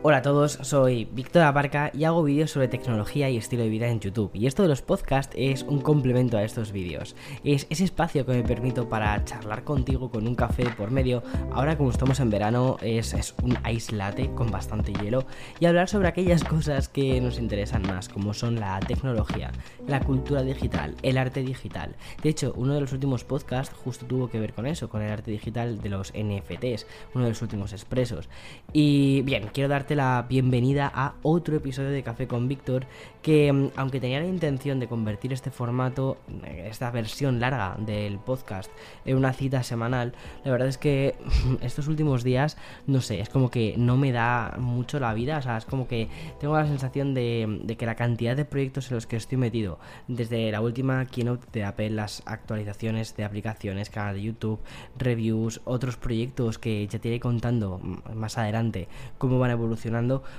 Hola a todos, soy Víctor Aparca y hago vídeos sobre tecnología y estilo de vida en YouTube. Y esto de los podcasts es un complemento a estos vídeos. Es ese espacio que me permito para charlar contigo con un café por medio. Ahora como estamos en verano es, un ice latte con bastante hielo y hablar sobre aquellas cosas que nos interesan más, como son la tecnología, la cultura digital, el arte digital. De hecho, uno de los últimos podcasts justo tuvo que ver con eso, con el arte digital de los NFTs, uno de los últimos expresos. Y bien, quiero darte la bienvenida a otro episodio de Café con Víctor que mm, aunque tenía la intención de convertir este formato, eh, esta versión larga del podcast en una cita semanal, la verdad es que estos últimos días, no sé, es como que no me da mucho la vida, o sea, es como que tengo la sensación de, de que la cantidad de proyectos en los que estoy metido, desde la última keynote de Apple, las actualizaciones de aplicaciones, canal de YouTube, reviews, otros proyectos que ya te iré contando más adelante cómo van a evolucionar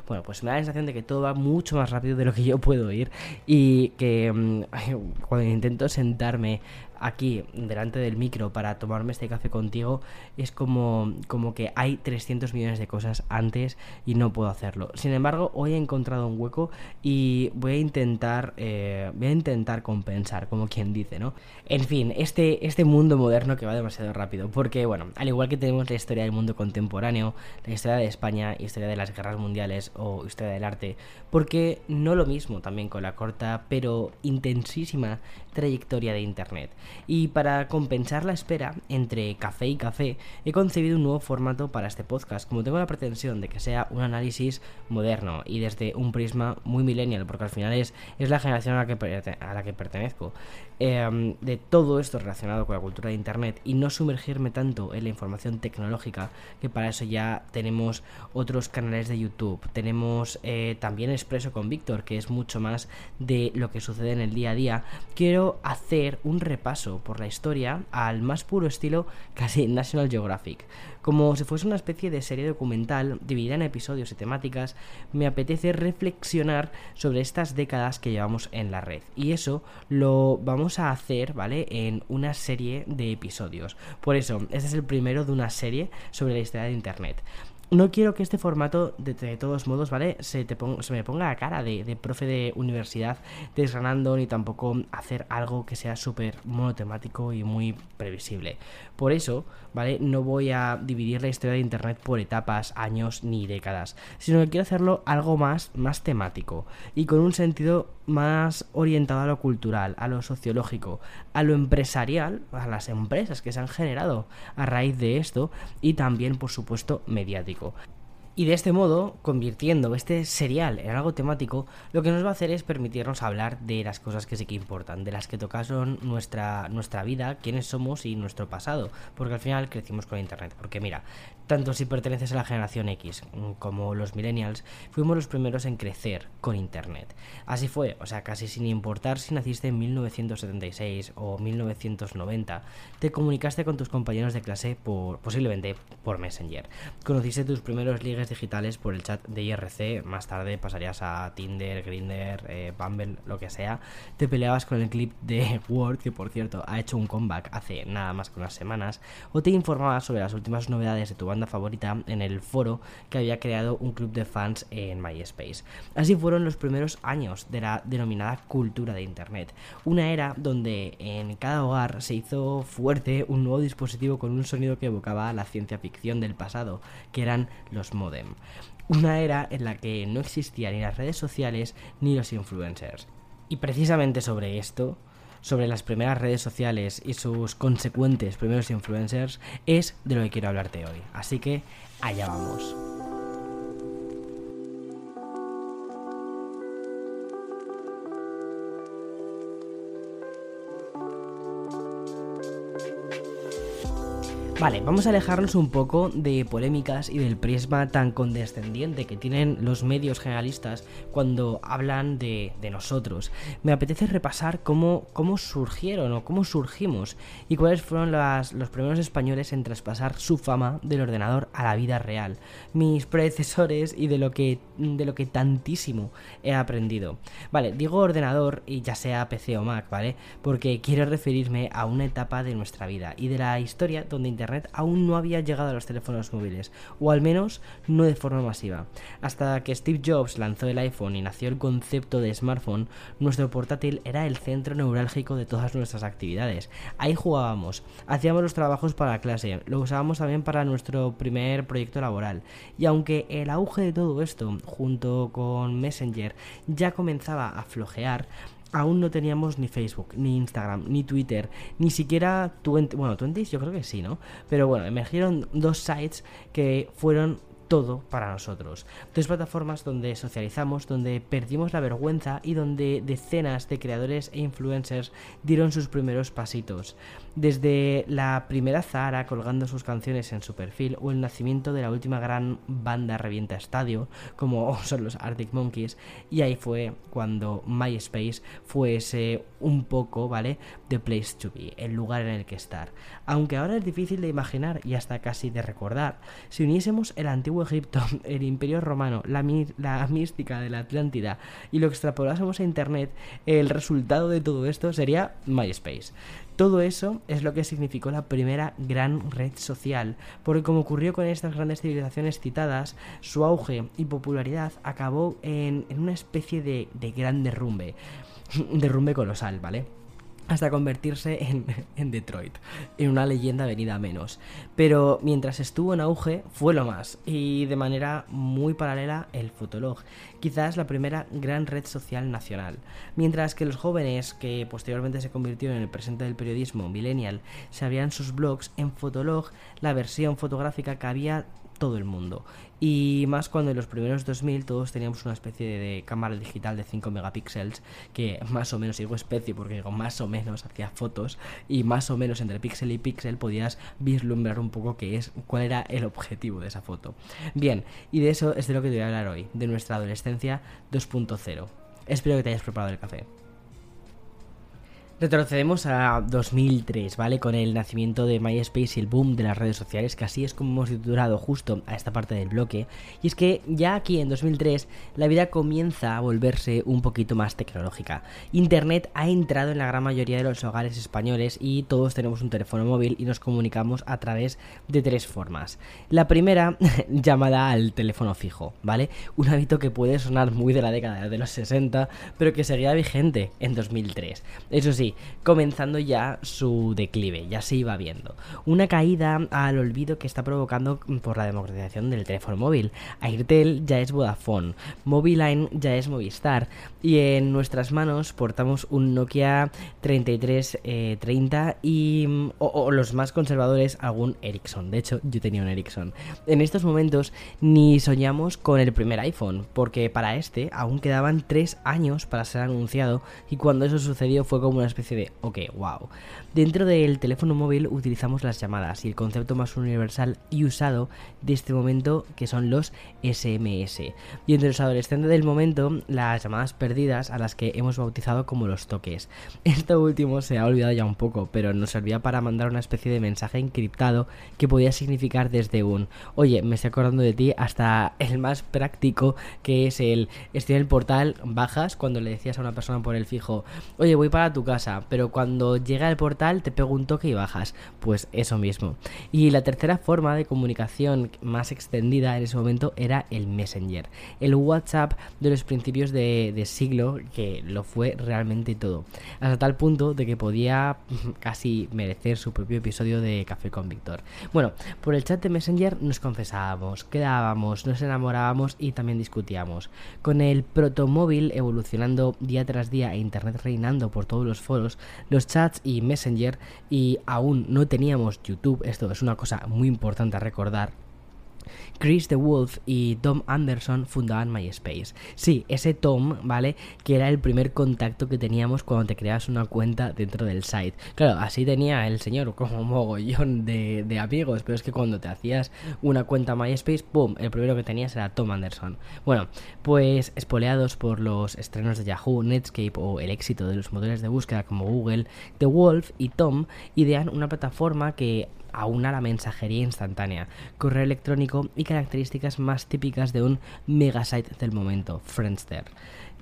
bueno, pues me da la sensación de que todo va mucho más rápido de lo que yo puedo ir y que mm, cuando intento sentarme aquí delante del micro para tomarme este café contigo es como, como que hay 300 millones de cosas antes y no puedo hacerlo. Sin embargo, hoy he encontrado un hueco y voy a intentar eh, voy a intentar compensar, como quien dice, ¿no? En fin, este, este mundo moderno que va demasiado rápido, porque bueno, al igual que tenemos la historia del mundo contemporáneo, la historia de España, historia de las guerras mundiales o historia del arte, porque no lo mismo también con la corta pero intensísima trayectoria de Internet. Y para compensar la espera entre café y café, he concebido un nuevo formato para este podcast, como tengo la pretensión de que sea un análisis moderno y desde un prisma muy millennial, porque al final es, es la generación a la que, a la que pertenezco, em, de todo esto relacionado con la cultura de Internet y no sumergirme tanto en la información tecnológica, que para eso ya tenemos otros canales de YouTube, tenemos eh, también Expreso con Víctor, que es mucho más de lo que sucede en el día a día, quiero hacer un repaso por la historia al más puro estilo casi National Geographic. Como si fuese una especie de serie documental dividida en episodios y temáticas, me apetece reflexionar sobre estas décadas que llevamos en la red. Y eso lo vamos a hacer, ¿vale? En una serie de episodios. Por eso, este es el primero de una serie sobre la historia de Internet no quiero que este formato, de, todos modos, ¿vale? Se, te se me ponga a cara de, de, profe de universidad desgranando, ni tampoco hacer algo que sea súper monotemático y muy previsible. Por eso, ¿vale? No voy a dividir la historia de Internet por etapas, años ni décadas, sino que quiero hacerlo algo más, más temático y con un sentido más orientado a lo cultural, a lo sociológico, a lo empresarial, a las empresas que se han generado a raíz de esto y también, por supuesto, mediático. Y de este modo, convirtiendo este serial en algo temático, lo que nos va a hacer es permitirnos hablar de las cosas que sí que importan, de las que tocaron nuestra, nuestra vida, quiénes somos y nuestro pasado, porque al final crecimos con Internet. Porque mira, tanto si perteneces a la generación X como los millennials, fuimos los primeros en crecer con Internet. Así fue, o sea, casi sin importar si naciste en 1976 o 1990, te comunicaste con tus compañeros de clase por, posiblemente por Messenger. Conociste tus primeros ligues digitales por el chat de IRC, más tarde pasarías a Tinder, Grinder, eh, Bumble, lo que sea, te peleabas con el clip de Word, que por cierto ha hecho un comeback hace nada más que unas semanas, o te informabas sobre las últimas novedades de tu banda favorita en el foro que había creado un club de fans en MySpace. Así fueron los primeros años de la denominada cultura de Internet, una era donde en cada hogar se hizo fuerte un nuevo dispositivo con un sonido que evocaba la ciencia ficción del pasado, que eran los modems. Una era en la que no existían ni las redes sociales ni los influencers. Y precisamente sobre esto, sobre las primeras redes sociales y sus consecuentes primeros influencers, es de lo que quiero hablarte hoy. Así que allá vamos. Vale, vamos a alejarnos un poco de polémicas y del prisma tan condescendiente que tienen los medios generalistas cuando hablan de, nosotros. Me apetece repasar cómo, cómo surgieron o cómo surgimos y cuáles fueron los primeros españoles en traspasar su fama del ordenador a la vida real, mis predecesores y de lo que, de lo que tantísimo he aprendido. Vale, digo ordenador y ya sea PC o Mac, ¿vale? Porque quiero referirme a una etapa de nuestra vida y de la historia donde Internet aún no había llegado a los teléfonos móviles, o al menos no de forma masiva. Hasta que Steve Jobs lanzó el iPhone y nació el concepto de smartphone, nuestro portátil era el centro neurálgico de todas nuestras actividades. Ahí jugábamos, hacíamos los trabajos para la clase, lo usábamos también para nuestro primer proyecto laboral. Y aunque el auge de todo esto, junto con Messenger, ya comenzaba a flojear, aún no teníamos ni Facebook, ni Instagram, ni Twitter, ni siquiera Twenty, bueno, Twenty yo creo que sí, ¿no? Pero bueno, emergieron dos sites que fueron todo para nosotros. Dos plataformas donde socializamos, donde perdimos la vergüenza y donde decenas de creadores e influencers dieron sus primeros pasitos. Desde la primera Zara colgando sus canciones en su perfil o el nacimiento de la última gran banda revienta estadio, como son los Arctic Monkeys, y ahí fue cuando MySpace fue ese un poco, ¿vale? The place to be, el lugar en el que estar. Aunque ahora es difícil de imaginar y hasta casi de recordar, si uniésemos el antiguo Egipto, el Imperio Romano, la, la mística de la Atlántida y lo extrapolásemos a Internet, el resultado de todo esto sería MySpace. Todo eso es lo que significó la primera gran red social, porque como ocurrió con estas grandes civilizaciones citadas, su auge y popularidad acabó en, una especie de, gran derrumbe, derrumbe colosal, ¿vale? Hasta convertirse en, Detroit, en una leyenda venida a menos. Pero mientras estuvo en auge, fue lo más, y de manera muy paralela el Fotolog, quizás la primera gran red social nacional. Mientras que los jóvenes, que posteriormente se convirtieron en el presente del periodismo millennial, se abrían sus blogs, en Fotolog la versión fotográfica que había todo el mundo. Y más cuando en los primeros 2000 todos teníamos una especie de, cámara digital de 5 megapíxeles, que más o menos, digo especie porque digo más o menos hacía fotos, y más o menos entre píxel y píxel podías vislumbrar un poco qué es, cuál era el objetivo de esa foto. Bien, y de eso es de lo que te voy a hablar hoy, de nuestra adolescencia 2.0. Espero que te hayas preparado el café. Retrocedemos a 2003, ¿vale? Con el nacimiento de MySpace y el boom de las redes sociales, que así es como hemos titulado justo a esta parte del bloque. Y es que ya aquí en 2003 la vida comienza a volverse un poquito más tecnológica. Internet ha entrado en la gran mayoría de los hogares españoles y todos tenemos un teléfono móvil y nos comunicamos a través de tres formas. La primera, llamada al teléfono fijo, ¿vale? Un hábito que puede sonar muy de la década de los 60, pero que seguía vigente en 2003. Eso sí, comenzando ya su declive, ya se iba viendo. Una caída al olvido que está provocando por la democratización del teléfono móvil. Airtel ya es Vodafone, Moviline ya es Movistar y en nuestras manos portamos un Nokia 3330 eh, y mm, o, los más conservadores algún Ericsson. De hecho, yo tenía un Ericsson. En estos momentos ni soñamos con el primer iPhone, porque para este aún quedaban tres años para ser anunciado y cuando eso sucedió fue como una especie de, ok, wow. Dentro del teléfono móvil utilizamos las llamadas y el concepto más universal y usado de este momento que son los SMS. Y entre los adolescentes del momento, las llamadas perdidas a las que hemos bautizado como los toques. Esto último se ha olvidado ya un poco, pero nos servía para mandar una especie de mensaje encriptado que podía significar desde un, oye, me estoy acordando de ti, hasta el más práctico que es el, estoy en el portal, bajas cuando le decías a una persona por el fijo, oye, voy para tu casa pero cuando llega el portal te pego un toque y bajas. Pues eso mismo. Y la tercera forma de comunicación más extendida en ese momento era el Messenger, el WhatsApp de los principios de, de siglo que lo fue realmente todo. Hasta tal punto de que podía casi merecer su propio episodio de Café con Víctor. Bueno, por el chat de Messenger nos confesábamos, quedábamos, nos enamorábamos y también discutíamos. Con el protomóvil evolucionando día tras día e internet reinando por todos los foros, los chats y Messenger y aún no teníamos YouTube, esto es una cosa muy importante a recordar Chris the Wolf y Tom Anderson fundaban MySpace. Sí, ese Tom, ¿vale? Que era el primer contacto que teníamos cuando te creabas una cuenta dentro del site. Claro, así tenía el señor como mogollón de, de amigos, pero es que cuando te hacías una cuenta MySpace, ¡pum! El primero que tenías era Tom Anderson. Bueno, pues espoleados por los estrenos de Yahoo, Netscape o el éxito de los motores de búsqueda como Google, The Wolf y Tom idean una plataforma que aúna la mensajería instantánea, correo electrónico y características más típicas de un megasite del momento, Friendster.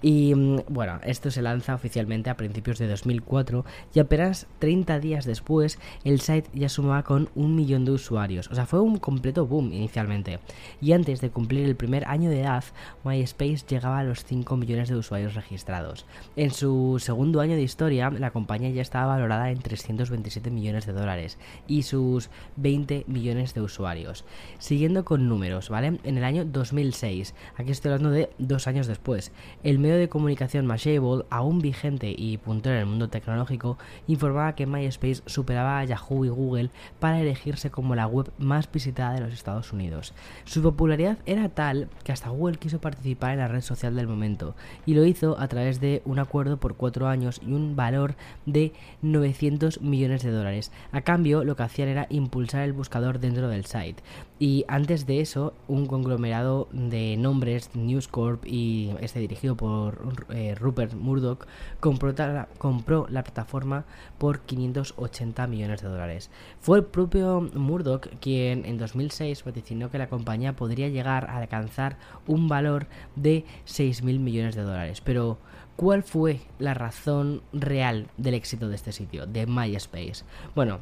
Y mm, bueno, esto se lanza oficialmente a principios de 2004 y apenas 30 días después el site ya sumaba con un millón de usuarios. O sea, fue un completo boom inicialmente. Y antes de cumplir el primer año de edad, MySpace llegaba a los 5 millones de usuarios registrados. En su segundo año de historia, la compañía ya estaba valorada en 327 millones de dólares y sus 20 millones de usuarios. Siguiendo con números, ¿vale? En el año 2006, aquí estoy hablando de dos años después, el medio de comunicación Mashable, aún vigente y puntero en el mundo tecnológico, informaba que MySpace superaba a Yahoo y Google para elegirse como la web más visitada de los Estados Unidos. Su popularidad era tal que hasta Google quiso participar en la red social del momento y lo hizo a través de un acuerdo por cuatro años y un valor de 900 millones de dólares. A cambio, lo que hacían era impulsar el buscador dentro del site. Y antes de eso, un conglomerado de nombres, News Corp y este dirigido por eh, Rupert Murdoch, compró, la plataforma por 580 millones de dólares. Fue el propio Murdoch quien en 2006 vaticinó que la compañía podría llegar a alcanzar un valor de 6.000 millones de dólares. Pero, ¿cuál fue la razón real del éxito de este sitio, de MySpace? Bueno,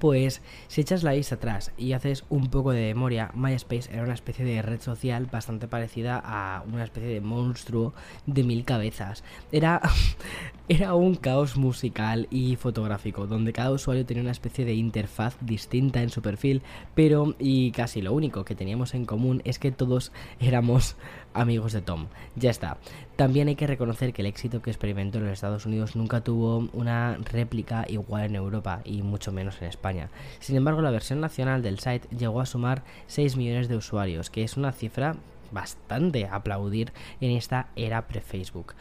pues si echas la vista atrás y haces un poco de memoria, MySpace era una especie de red social bastante parecida a una especie de monstruo de mil cabezas. Era, era un caos musical y fotográfico, donde cada usuario tenía una especie de interfaz distinta en su perfil, pero y casi lo único que teníamos en común es que todos éramos amigos de Tom. Ya está. También hay que reconocer que el éxito que experimentó en los Estados Unidos nunca tuvo una réplica igual en Europa y mucho menos en España. Sin embargo, la versión nacional del site llegó a sumar 6 millones de usuarios, que es una cifra bastante aplaudir en esta era pre-Facebook.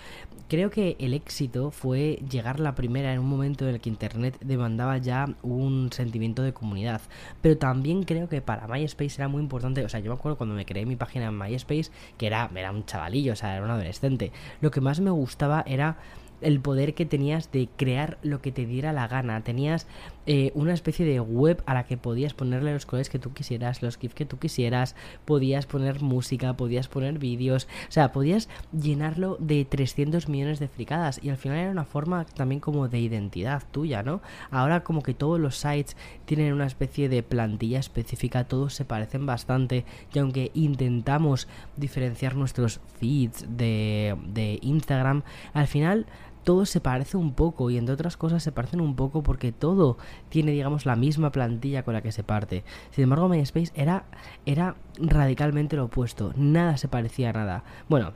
Creo que el éxito fue llegar la primera en un momento en el que Internet demandaba ya un sentimiento de comunidad, pero también creo que para MySpace era muy importante, o sea, yo me acuerdo cuando me creé mi página en MySpace, que era, era un chavalillo, o sea, era un adolescente, lo que más me gustaba era el poder que tenías de crear lo que te diera la gana. Tenías eh, una especie de web a la que podías ponerle los colores que tú quisieras, los GIFs que tú quisieras, podías poner música, podías poner vídeos, o sea, podías llenarlo de 300 millones de fricadas y al final era una forma también como de identidad tuya, ¿no? Ahora como que todos los sites tienen una especie de plantilla específica, todos se parecen bastante y aunque intentamos diferenciar nuestros feeds de, de Instagram, al final todo se parece un poco y entre otras cosas se parecen un poco porque todo tiene digamos la misma plantilla con la que se parte. Sin embargo MySpace era, era radicalmente lo opuesto, nada se parecía a nada. Bueno,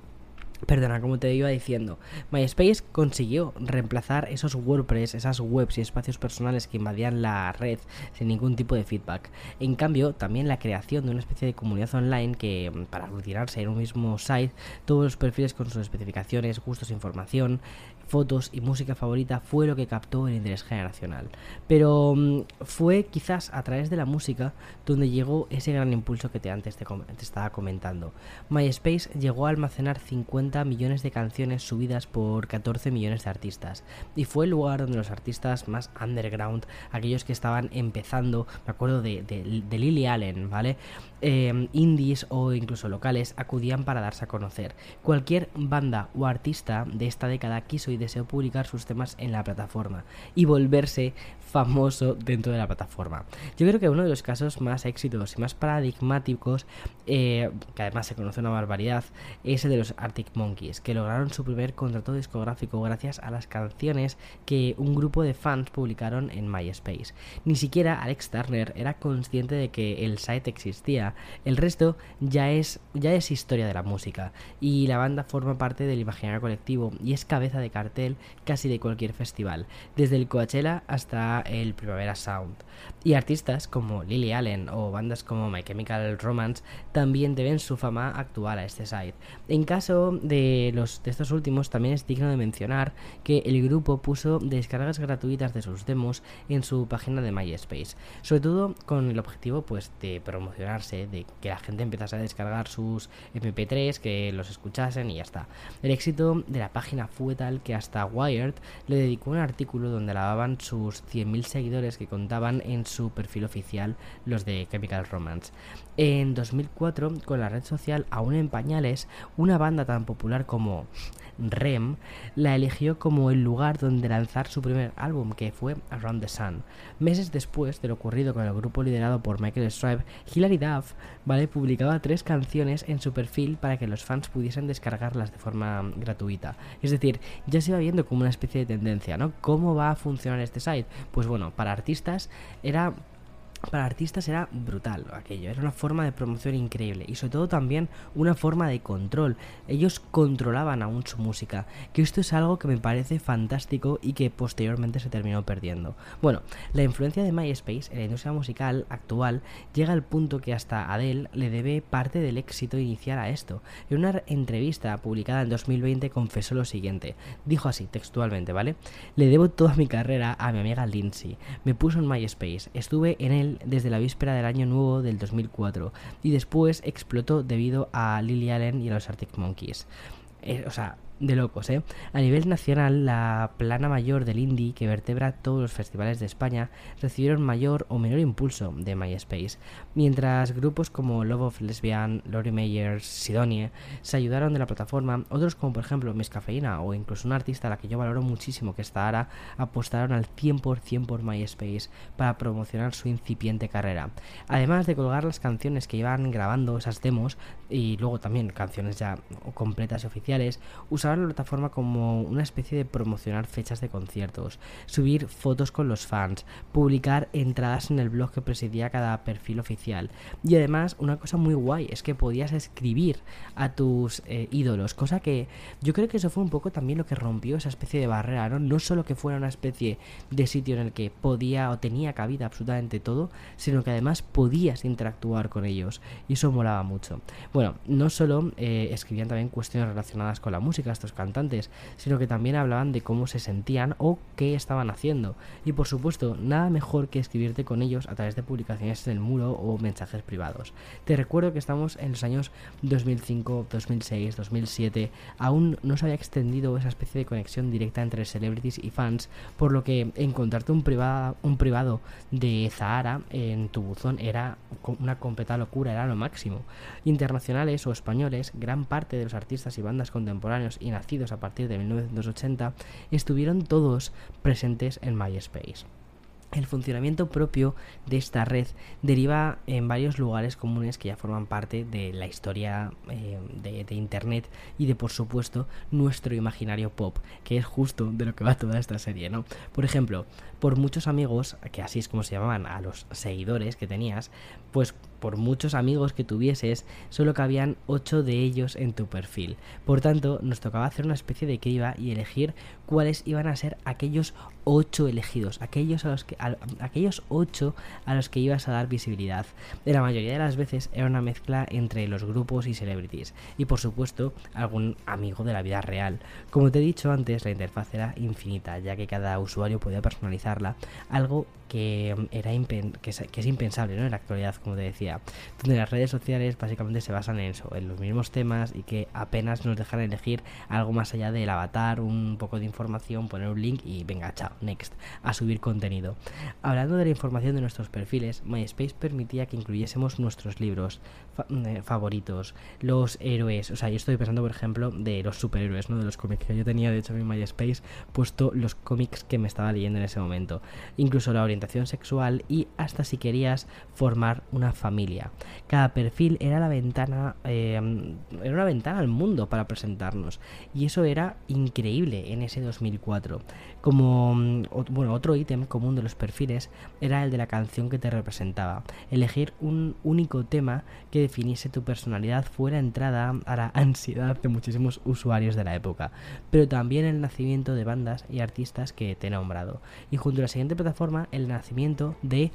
Perdona, como te iba diciendo, MySpace consiguió reemplazar esos WordPress, esas webs y espacios personales que invadían la red sin ningún tipo de feedback. En cambio, también la creación de una especie de comunidad online que, para aglutinarse en un mismo site, todos los perfiles con sus especificaciones, gustos, información, fotos y música favorita fue lo que captó el interés generacional. Pero mm, fue quizás a través de la música donde llegó ese gran impulso que te antes te, estaba comentando. MySpace llegó a almacenar 50 millones de canciones subidas por 14 millones de artistas. Y fue el lugar donde los artistas más underground, aquellos que estaban empezando, me acuerdo de, Lily Allen, ¿vale? Em, indies o incluso locales acudían para darse a conocer. Cualquier banda o artista de esta década quiso deseó publicar sus temas en la plataforma y volverse famoso dentro de la plataforma. Yo creo que uno de los casos más éxitos y más paradigmáticos, eh, que además se conoce una barbaridad, es el de los Arctic Monkeys, que lograron su primer contrato discográfico gracias a las canciones que un grupo de fans publicaron en MySpace. Ni siquiera Alex Turner era consciente de que el site existía. El resto ya es, ya es historia de la música, y la banda forma parte del imaginario colectivo y es cabeza de cartel casi de cualquier festival, desde el Coachella hasta el Primavera Sound. Y artistas como Lily Allen o bandas como My Chemical Romance también deben su fama actual a este site. En caso de, los, de estos últimos, también es digno de mencionar que el grupo puso descargas gratuitas de sus demos en su página de MySpace, sobre todo con el objetivo pues de promocionarse, de que la gente empezase a descargar sus MP3, que los escuchasen y ya está. El éxito de la página fue tal que hasta Wired le dedicó un artículo donde alababan sus 100 mil seguidores que contaban en su perfil oficial los de Chemical Romance. En 2004, con la red social aún en pañales, una banda tan popular como REM, la eligió como el lugar donde lanzar su primer álbum, que fue Around the Sun. Meses después de lo ocurrido con el grupo liderado por Michael Stripe, Hilary Duff ¿vale? publicaba tres canciones en su perfil para que los fans pudiesen descargarlas de forma gratuita. Es decir, se iba viendo como una especie de tendencia, ¿no? ¿Cómo va a funcionar este site? Pues bueno, para artistas era para artistas era brutal aquello, era una forma de promoción increíble y sobre todo también una forma de control. Ellos controlaban aún su música, que esto es algo que me parece fantástico y que posteriormente se terminó perdiendo. Bueno, la influencia de MySpace en la industria musical actual llega al punto que hasta Adele le debe parte del éxito inicial a esto. En una entrevista publicada en 2020 confesó lo siguiente, dijo así textualmente, ¿vale? Le debo toda mi carrera a mi amiga Lindsay. Me puso en MySpace, estuve en él desde la víspera del año nuevo del 2004 y después explotó debido a Lily Allen y a los Arctic Monkeys. Eh, o sea, de locos, ¿eh? A nivel nacional, la plana mayor del indie que vertebra todos los festivales de España recibieron mayor o menor impulso de MySpace, mientras grupos como Love of Lesbian, Lori Meyers, Sidonie se ayudaron de la plataforma, otros como por ejemplo Miss Cafeína o incluso un artista a la que yo valoro muchísimo que está Ara, apostaron al 100% por MySpace para promocionar su incipiente carrera. Además de colgar las canciones que iban grabando esas demos y luego también canciones ya completas y oficiales, usaron la plataforma como una especie de promocionar fechas de conciertos, subir fotos con los fans, publicar entradas en el blog que presidía cada perfil oficial. Y además, una cosa muy guay es que podías escribir a tus eh, ídolos, cosa que yo creo que eso fue un poco también lo que rompió esa especie de barrera, ¿no? No solo que fuera una especie de sitio en el que podía o tenía cabida absolutamente todo, sino que además podías interactuar con ellos. Y eso molaba mucho. Bueno, no solo eh, escribían también cuestiones relacionadas con la música, estos cantantes, sino que también hablaban de cómo se sentían o qué estaban haciendo. Y por supuesto, nada mejor que escribirte con ellos a través de publicaciones en el muro o mensajes privados. Te recuerdo que estamos en los años 2005, 2006, 2007, aún no se había extendido esa especie de conexión directa entre celebrities y fans, por lo que encontrarte un, privado, un privado de Zahara en tu buzón era una completa locura, era lo máximo. Internacionales o españoles, gran parte de los artistas y bandas contemporáneos y nacidos a partir de 1980 estuvieron todos presentes en MySpace. El funcionamiento propio de esta red deriva en varios lugares comunes que ya forman parte de la historia eh, de, de, Internet y de, por supuesto, nuestro imaginario pop, que es justo de lo que va toda esta serie, ¿no? Por ejemplo, por muchos amigos, que así es como se llamaban a los seguidores que tenías, pues por muchos amigos que tuvieses, solo cabían 8 de ellos en tu perfil. Por tanto, nos tocaba hacer una especie de criba y elegir cuáles iban a ser aquellos 8 elegidos, aquellos, a los que, aquellos 8 a los que ibas a dar visibilidad. De la mayoría de las veces era una mezcla entre los grupos y celebrities, y por supuesto algún amigo de la vida real. Como te he dicho antes, la interfaz era infinita, ya que cada usuario podía personalizarla, algo que, era es, que es impensable en la actualidad, como te decía, donde las redes sociales básicamente se basan en eso, en los mismos temas y que apenas nos dejan elegir algo más allá del avatar, un poco de información, poner un link y venga, chao, next, a subir contenido. Hablando de la información de nuestros perfiles, MySpace permitía que incluyésemos nuestros libros fa eh, favoritos, los héroes, o sea, yo estoy pensando, por ejemplo, de los superhéroes, ¿no? De los cómics que yo tenía, de hecho, en MySpace, puesto los cómics que me estaba leyendo en ese momento, incluso la orientación sexual y hasta si querías formar una familia. Cada perfil era la ventana, eh, era una ventana al mundo para presentarnos y eso era increíble en ese 2004. Como mm, bueno, otro ítem común de los perfiles era el de la canción que te representaba. Elegir un único tema que definiese tu personalidad fuera entrada a la ansiedad de muchísimos usuarios de la época, pero también el nacimiento de bandas y artistas que te he nombrado. Y junto a la siguiente plataforma, el nacimiento de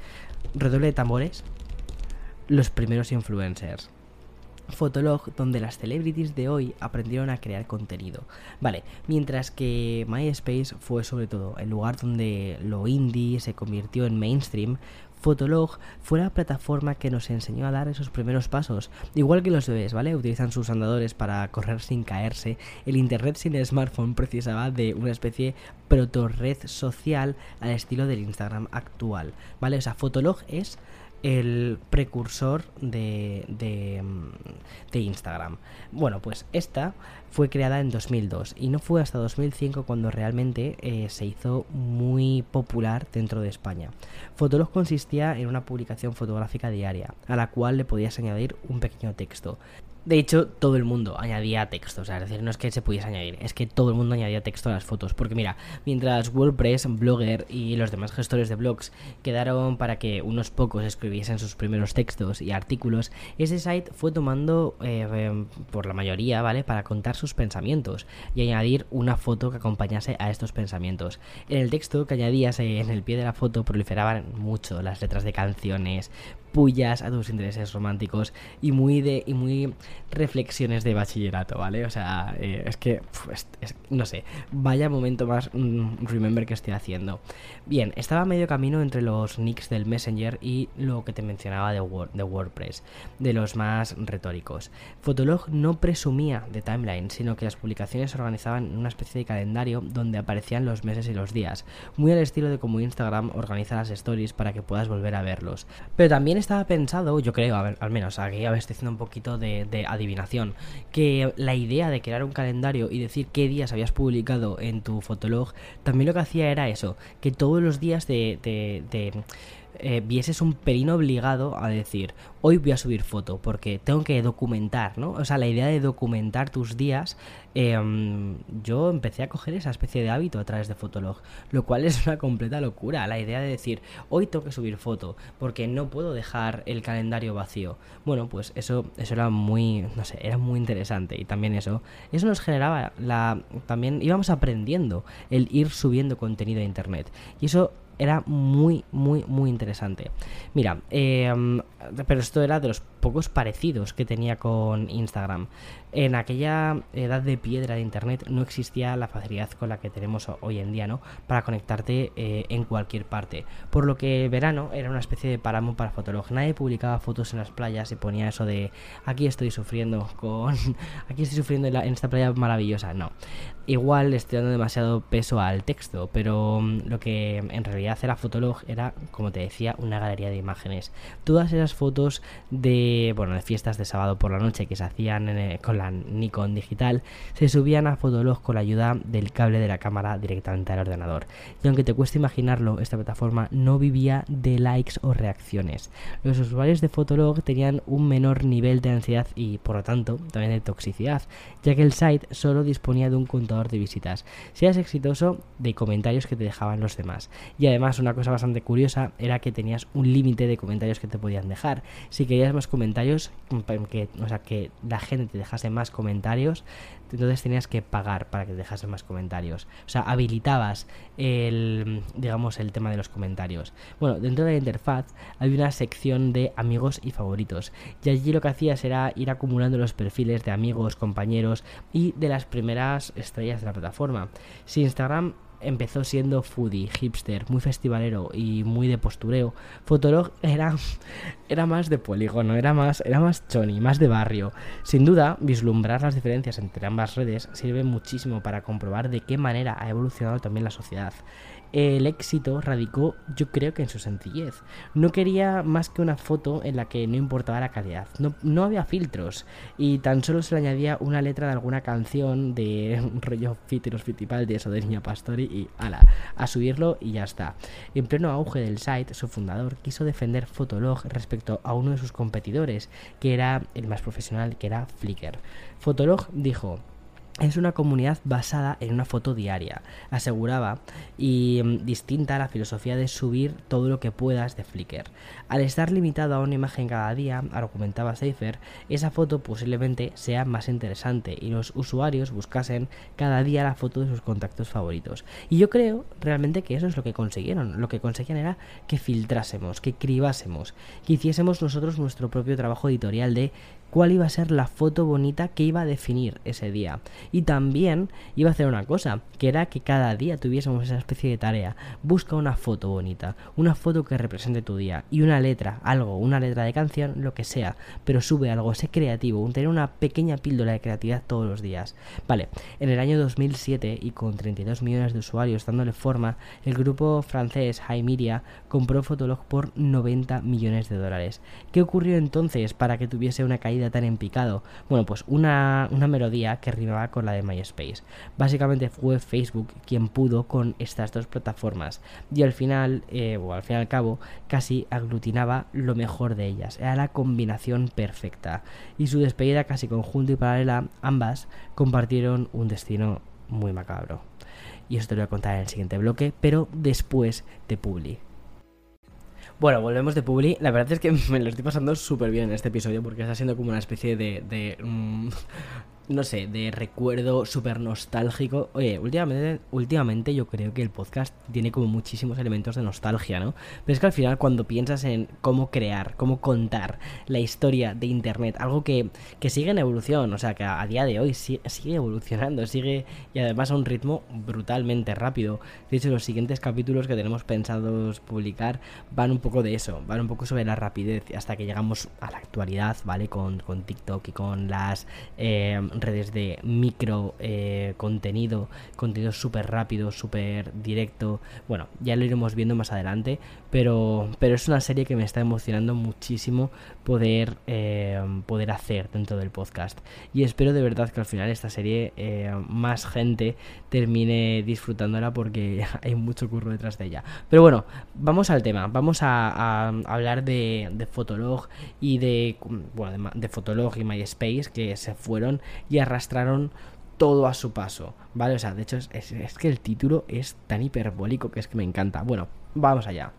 redoble de tambores, los primeros influencers. Fotolog, donde las celebrities de hoy aprendieron a crear contenido. Vale, mientras que MySpace fue sobre todo el lugar donde lo indie se convirtió en mainstream, Fotolog fue la plataforma que nos enseñó a dar esos primeros pasos. Igual que los bebés, ¿vale? Utilizan sus andadores para correr sin caerse. El internet sin smartphone precisaba de una especie proto red social al estilo del Instagram actual, ¿vale? O sea, Fotolog es el precursor de, de, de, Instagram. Bueno, pues esta fue creada en 2002 y no fue hasta 2005 cuando realmente eh, se hizo muy popular dentro de España. Fotolog consistía en una publicación fotográfica diaria, a la cual le podías añadir un pequeño texto. De hecho, todo el mundo añadía texto, o sea, es decir, no es que se pudiese añadir, es que todo el mundo añadía texto a las fotos, porque mira, mientras WordPress, Blogger y los demás gestores de blogs quedaron para que unos pocos escribiesen sus primeros textos y artículos, ese site fue tomando eh, por la mayoría, ¿vale?, para contar sus pensamientos y añadir una foto que acompañase a estos pensamientos. En el texto que añadías en el pie de la foto proliferaban mucho las letras de canciones, pullas a tus intereses románticos y muy de y muy reflexiones de bachillerato, ¿vale? O sea, eh, es que no sé, vaya momento más mm, remember que estoy haciendo. Bien, estaba medio camino entre los nicks del Messenger y lo que te mencionaba de, de WordPress, de los más retóricos. Fotolog no presumía de timeline, sino que las publicaciones se organizaban en una especie de calendario donde aparecían los meses y los días, muy al estilo de como Instagram organiza las stories para que puedas volver a verlos. Pero también estaba pensado, yo creo, al menos aquí a ver, haciendo un poquito de, adivinación, que la idea de crear un calendario y decir qué días habías publicado en tu fotolog, también lo que hacía era eso, que todos los días de, de eh, vieses un pelín obligado a decir, hoy voy a subir foto, porque tengo que documentar, ¿no? O sea, la idea de documentar tus días, em, yo empecé a coger esa especie de hábito a través de Fotolog, lo cual es una completa locura, la idea de decir, hoy tengo que subir foto, porque no puedo dejar el calendario vacío. Bueno, pues eso, eso era muy, no sé, era muy interesante, y también eso, eso nos generaba la, también íbamos aprendiendo el ir subiendo contenido a internet, y eso era muy, muy, muy interesante. Mira, em, pero esto era de los pocos parecidos que tenía con Instagram. En aquella edad de piedra de Internet no existía la facilidad con la que tenemos hoy en día, ¿no? Para conectarte eh, en cualquier parte. Por lo que verano era una especie de páramo para Fotolog. Nadie publicaba fotos en las playas y ponía eso de aquí estoy sufriendo con... aquí estoy sufriendo en, esta playa maravillosa. No. Igual estoy dando demasiado peso al texto, pero mm, lo que en realidad era Fotolog era, como te decía, una galería de imágenes. Todas esas fotos de, bueno, de fiestas de sábado por la noche que se hacían con la Nikon digital, se subían a Fotolog con la ayuda del cable de la cámara directamente al ordenador. Y aunque te cueste imaginarlo, esta plataforma no vivía de likes o reacciones. Los usuarios de Fotolog tenían un menor nivel de ansiedad y, por lo tanto, también de toxicidad, ya que el site solo disponía de un contador de visitas, seas exitoso, de comentarios que te dejaban los demás. Y además, una cosa bastante curiosa era que tenías un límite de comentarios que te podían dejar si querías más comentarios, que, o sea, que la gente te dejase más comentarios, entonces tenías que pagar para que te dejase más comentarios. O sea, habilitabas el, digamos, el tema de los comentarios. Bueno, dentro de la interfaz hay una sección de amigos y favoritos. Y allí lo que hacías era ir acumulando los perfiles de amigos, compañeros y de las primeras estrellas de la plataforma. Si Instagram empezó siendo foodie, hipster, muy festivalero y muy de postureo, Fotolog era, era más de polígono, era más, era más choni, más de barrio. Sin duda, vislumbrar las diferencias entre ambas redes sirve muchísimo para comprobar de qué manera ha evolucionado también la sociedad el éxito radicó, yo creo que en su sencillez. No quería más que una foto en la que no importaba la calidad. No, había filtros y tan solo se le añadía una letra de alguna canción de un rollo Fitiros Fitipaldes o de Niña Pastori y ala, a subirlo y ya está. En pleno auge del site, su fundador quiso defender Fotolog respecto a uno de sus competidores, que era el más profesional, que era Flickr. Fotolog dijo, es una comunidad basada en una foto diaria, aseguraba, y mm, distinta a la filosofía de subir todo lo que puedas de Flickr. Al estar limitado a una imagen cada día, argumentaba Seifer, esa foto posiblemente sea más interesante y los usuarios buscasen cada día la foto de sus contactos favoritos. Y yo creo realmente que eso es lo que consiguieron. Lo que conseguían era que filtrásemos, que cribásemos, que hiciésemos nosotros nuestro propio trabajo editorial de cuál iba a ser la foto bonita que iba a definir ese día. Y también iba a hacer una cosa, que era que cada día tuviésemos esa especie de tarea. Busca una foto bonita, una foto que represente tu día y una letra, algo, una letra de canción, lo que sea, pero sube algo, sé creativo, tener una pequeña píldora de creatividad todos los días. Vale, en el año 2007 y con 32 millones de usuarios dándole forma, el grupo francés High Media compró Fotolog por 90 millones de dólares. ¿Qué ocurrió entonces para que tuviese una caída tan en picado? Bueno, pues una, una melodía que rimaba con la de MySpace. Básicamente fue Facebook quien pudo con estas dos plataformas y al final, eh, o al fin y al cabo, casi aglutinaba lo mejor de ellas. Era la combinación perfecta. Y su despedida casi conjunta y paralela, ambas compartieron un destino muy macabro. Y eso te lo voy a contar en el siguiente bloque, pero después de Publi. Bueno, volvemos de Publi. La verdad es que me lo estoy pasando súper bien en este episodio porque está siendo como una especie de... de mm, no sé, de recuerdo súper nostálgico. Oye, últimamente, últimamente yo creo que el podcast tiene como muchísimos elementos de nostalgia, ¿no? Pero es que al final cuando piensas en cómo crear, cómo contar la historia de Internet, algo que, que sigue en evolución, o sea, que a, día de hoy sigue, evolucionando, sigue y además a un ritmo brutalmente rápido. De hecho, los siguientes capítulos que tenemos pensados publicar van un poco de eso, van un poco sobre la rapidez hasta que llegamos a la actualidad, ¿vale? Con, con TikTok y con las... Eh, redes de micro eh, contenido, contenido súper rápido, súper directo. Bueno, ya lo iremos viendo más adelante, pero, pero es una serie que me está emocionando muchísimo poder, eh, poder hacer dentro del podcast. Y espero de verdad que al final esta serie eh, más gente termine disfrutándola porque hay mucho curro detrás de ella. Pero bueno, vamos al tema. Vamos a, hablar de, de, Fotolog y de, bueno, de, Fotolog y MySpace que se fueron y arrastraron todo a su paso, ¿vale? O sea, de hecho es, es, que el título es tan hiperbólico que es que me encanta. Bueno, vamos allá.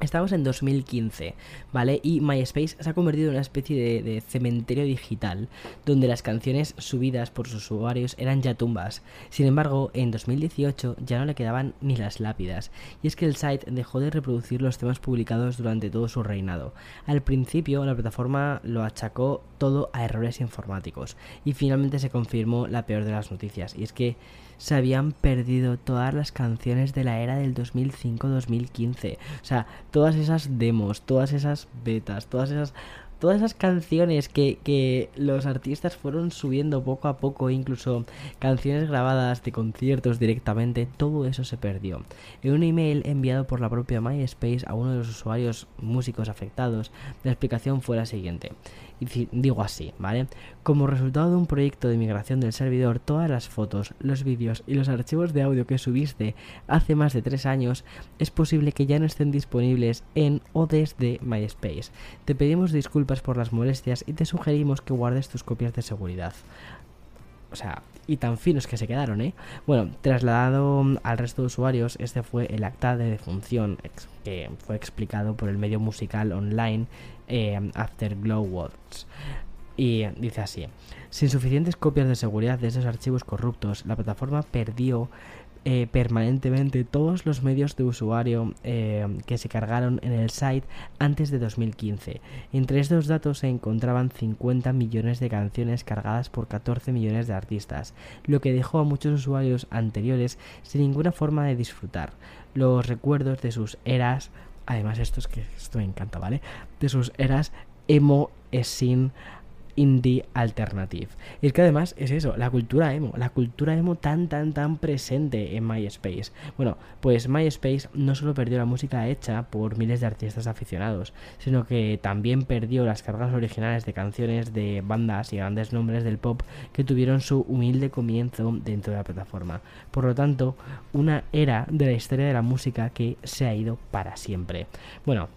Estamos en 2015, ¿vale? Y MySpace se ha convertido en una especie de, cementerio digital, donde las canciones subidas por sus usuarios eran ya tumbas. Sin embargo, en 2018 ya no le quedaban ni las lápidas, y es que el site dejó de reproducir los temas publicados durante todo su reinado. Al principio, la plataforma lo achacó todo a errores informáticos, y finalmente se confirmó la peor de las noticias, y es que se habían perdido todas las canciones de la era del 2005-2015. O sea, todas esas demos, todas esas betas, todas esas todas esas canciones que, que, los artistas fueron subiendo poco a poco, incluso canciones grabadas de conciertos directamente, todo eso se perdió. En un email enviado por la propia MySpace a uno de los usuarios músicos afectados, la explicación fue la siguiente. Digo así, ¿vale? Como resultado de un proyecto de migración del servidor, todas las fotos, los vídeos y los archivos de audio que subiste hace más de tres años es posible que ya no estén disponibles en o desde MySpace. Te pedimos disculpas por las molestias y te sugerimos que guardes tus copias de seguridad. O sea, y tan finos que se quedaron, ¿eh? Bueno, trasladado al resto de usuarios, este fue el acta de defunción que fue explicado por el medio musical online eh, Afterglow Words. Y dice así, sin suficientes copias de seguridad de esos archivos corruptos, la plataforma perdió eh, permanentemente todos los medios de usuario eh, que se cargaron en el site antes de 2015. Entre estos datos se encontraban 50 millones de canciones cargadas por 14 millones de artistas, lo que dejó a muchos usuarios anteriores sin ninguna forma de disfrutar los recuerdos de sus eras. Además, esto es que esto me encanta, ¿vale? De sus eras emo, sin indie alternative. Y es que además es eso, la cultura emo, la cultura emo tan tan tan presente en MySpace. Bueno, pues MySpace no solo perdió la música hecha por miles de artistas aficionados, sino que también perdió las cargas originales de canciones de bandas y grandes nombres del pop que tuvieron su humilde comienzo dentro de la plataforma. Por lo tanto, una era de la historia de la música que se ha ido para siempre. Bueno,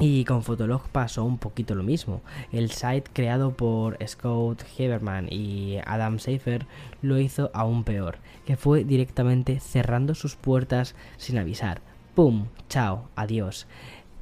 y con Fotolog pasó un poquito lo mismo. El site creado por Scott Heberman y Adam Seifer lo hizo aún peor, que fue directamente cerrando sus puertas sin avisar. ¡Pum! ¡Chao! ¡Adiós!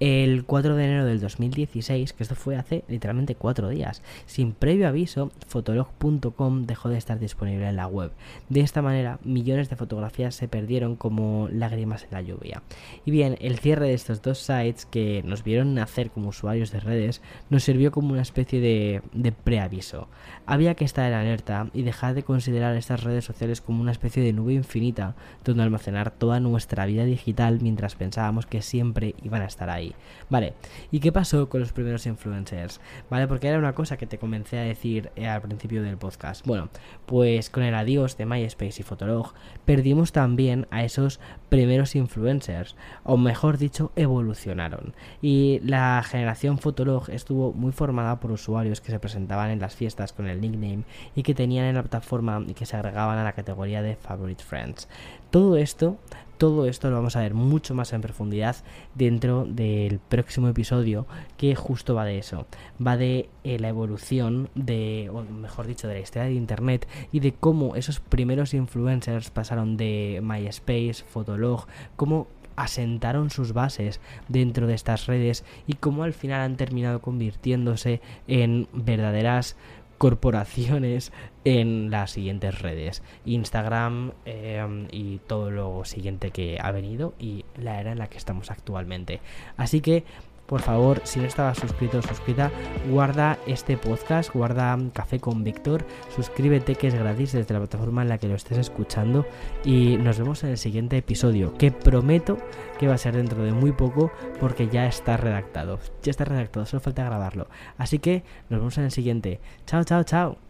El 4 de enero del 2016, que esto fue hace literalmente cuatro días. Sin previo aviso, fotolog.com dejó de estar disponible en la web. De esta manera, millones de fotografías se perdieron como lágrimas en la lluvia. Y bien, el cierre de estos dos sites que nos vieron nacer como usuarios de redes nos sirvió como una especie de, de preaviso. Había que estar en alerta y dejar de considerar estas redes sociales como una especie de nube infinita donde almacenar toda nuestra vida digital mientras pensábamos que siempre iban a estar ahí. Vale, ¿y qué pasó con los primeros influencers? Vale, porque era una cosa que te comencé a decir eh, al principio del podcast. Bueno, pues con el adiós de MySpace y Fotolog perdimos también a esos primeros influencers, o mejor dicho, evolucionaron. Y la generación Fotolog estuvo muy formada por usuarios que se presentaban en las fiestas con el nickname y que tenían en la plataforma y que se agregaban a la categoría de Favorite Friends. Todo esto todo esto lo vamos a ver mucho más en profundidad dentro del próximo episodio que justo va de eso. Va de eh, la evolución de, o mejor dicho, de la historia de Internet y de cómo esos primeros influencers pasaron de MySpace, Fotolog, cómo asentaron sus bases dentro de estas redes y cómo al final han terminado convirtiéndose en verdaderas corporaciones en las siguientes redes. Instagram em, y todo lo siguiente que ha venido y la era en la que estamos actualmente. Así que por favor, si no estabas suscrito suscrita, guarda este podcast, guarda Café con Víctor, suscríbete que es gratis desde la plataforma en la que lo estés escuchando y nos vemos en el siguiente episodio, que prometo que va a ser dentro de muy poco porque ya está redactado, ya está redactado, solo falta grabarlo. Así que nos vemos en el siguiente. Chao, chao, chao.